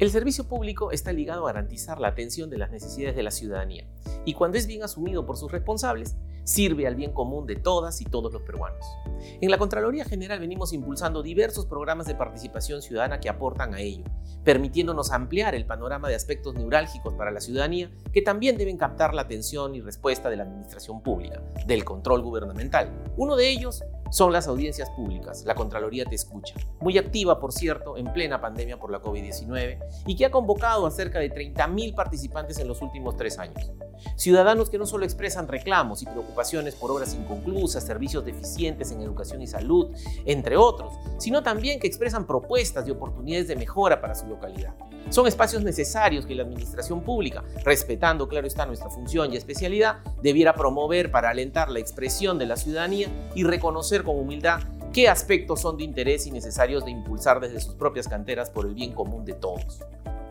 El servicio público está ligado a garantizar la atención de las necesidades de la ciudadanía y cuando es bien asumido por sus responsables, sirve al bien común de todas y todos los peruanos. En la Contraloría General venimos impulsando diversos programas de participación ciudadana que aportan a ello, permitiéndonos ampliar el panorama de aspectos neurálgicos para la ciudadanía que también deben captar la atención y respuesta de la administración pública, del control gubernamental. Uno de ellos son las audiencias públicas. La Contraloría te escucha. Muy activa, por cierto, en plena pandemia por la COVID-19 y que ha convocado a cerca de 30.000 participantes en los últimos tres años. Ciudadanos que no solo expresan reclamos y preocupaciones por obras inconclusas, servicios deficientes en educación y salud, entre otros, sino también que expresan propuestas y oportunidades de mejora para su localidad. Son espacios necesarios que la administración pública, respetando claro está nuestra función y especialidad, debiera promover para alentar la expresión de la ciudadanía y reconocer con humildad qué aspectos son de interés y necesarios de impulsar desde sus propias canteras por el bien común de todos.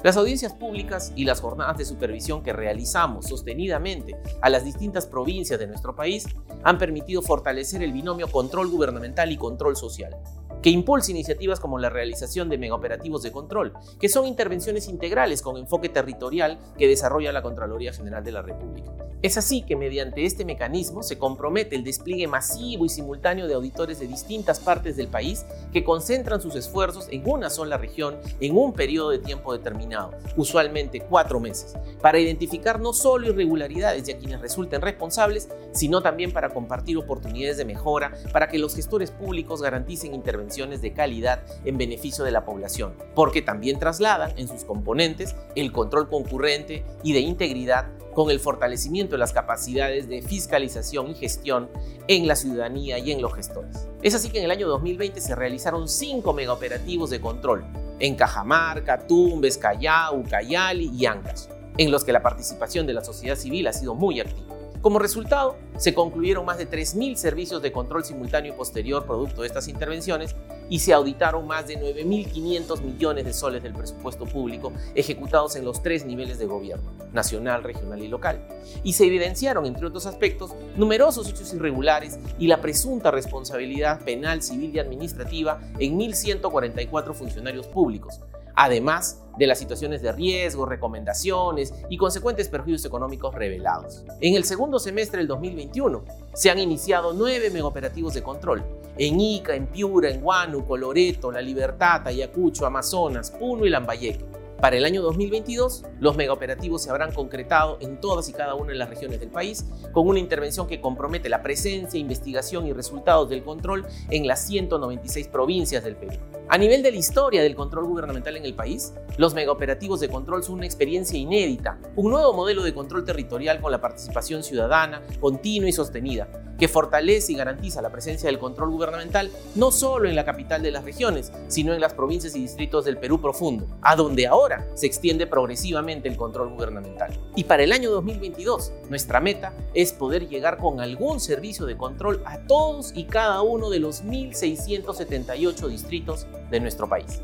Las audiencias públicas y las jornadas de supervisión que realizamos sostenidamente a las distintas provincias de nuestro país han permitido fortalecer el binomio control gubernamental y control social, que impulsa iniciativas como la realización de megaoperativos de control, que son intervenciones integrales con enfoque territorial que desarrolla la Contraloría General de la República. Es así que mediante este mecanismo se compromete el despliegue masivo y simultáneo de auditores de distintas partes del país que concentran sus esfuerzos en una sola región en un periodo de tiempo determinado, usualmente cuatro meses, para identificar no solo irregularidades y a quienes resulten responsables, sino también para compartir oportunidades de mejora para que los gestores públicos garanticen intervenciones de calidad en beneficio de la población, porque también trasladan en sus componentes el control concurrente y de integridad con el fortalecimiento de las capacidades de fiscalización y gestión en la ciudadanía y en los gestores. Es así que en el año 2020 se realizaron cinco megaoperativos de control en Cajamarca, Tumbes, Callao, Ucayali y Ancash, en los que la participación de la sociedad civil ha sido muy activa. Como resultado, se concluyeron más de 3.000 servicios de control simultáneo y posterior producto de estas intervenciones y se auditaron más de 9.500 millones de soles del presupuesto público ejecutados en los tres niveles de gobierno, nacional, regional y local. Y se evidenciaron, entre otros aspectos, numerosos hechos irregulares y la presunta responsabilidad penal, civil y administrativa en 1.144 funcionarios públicos, además de las situaciones de riesgo, recomendaciones y consecuentes perjuicios económicos revelados. En el segundo semestre del 2021 se han iniciado nueve megaoperativos de control en Ica, en Piura, en Huánuco, Loreto, La Libertad, Ayacucho, Amazonas, Puno y Lambayeque. Para el año 2022, los megaoperativos se habrán concretado en todas y cada una de las regiones del país, con una intervención que compromete la presencia, investigación y resultados del control en las 196 provincias del Perú. A nivel de la historia del control gubernamental en el país, los megaoperativos de control son una experiencia inédita, un nuevo modelo de control territorial con la participación ciudadana, continua y sostenida, que fortalece y garantiza la presencia del control gubernamental no solo en la capital de las regiones, sino en las provincias y distritos del Perú profundo, a donde se extiende progresivamente el control gubernamental. Y para el año 2022, nuestra meta es poder llegar con algún servicio de control a todos y cada uno de los 1.678 distritos de nuestro país.